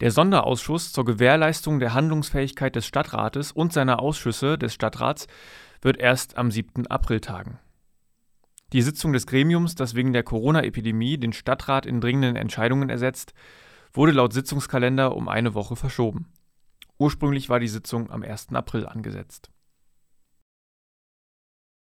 Der Sonderausschuss zur Gewährleistung der Handlungsfähigkeit des Stadtrates und seiner Ausschüsse des Stadtrats wird erst am 7. April tagen. Die Sitzung des Gremiums, das wegen der Corona-Epidemie den Stadtrat in dringenden Entscheidungen ersetzt, wurde laut Sitzungskalender um eine Woche verschoben. Ursprünglich war die Sitzung am 1. April angesetzt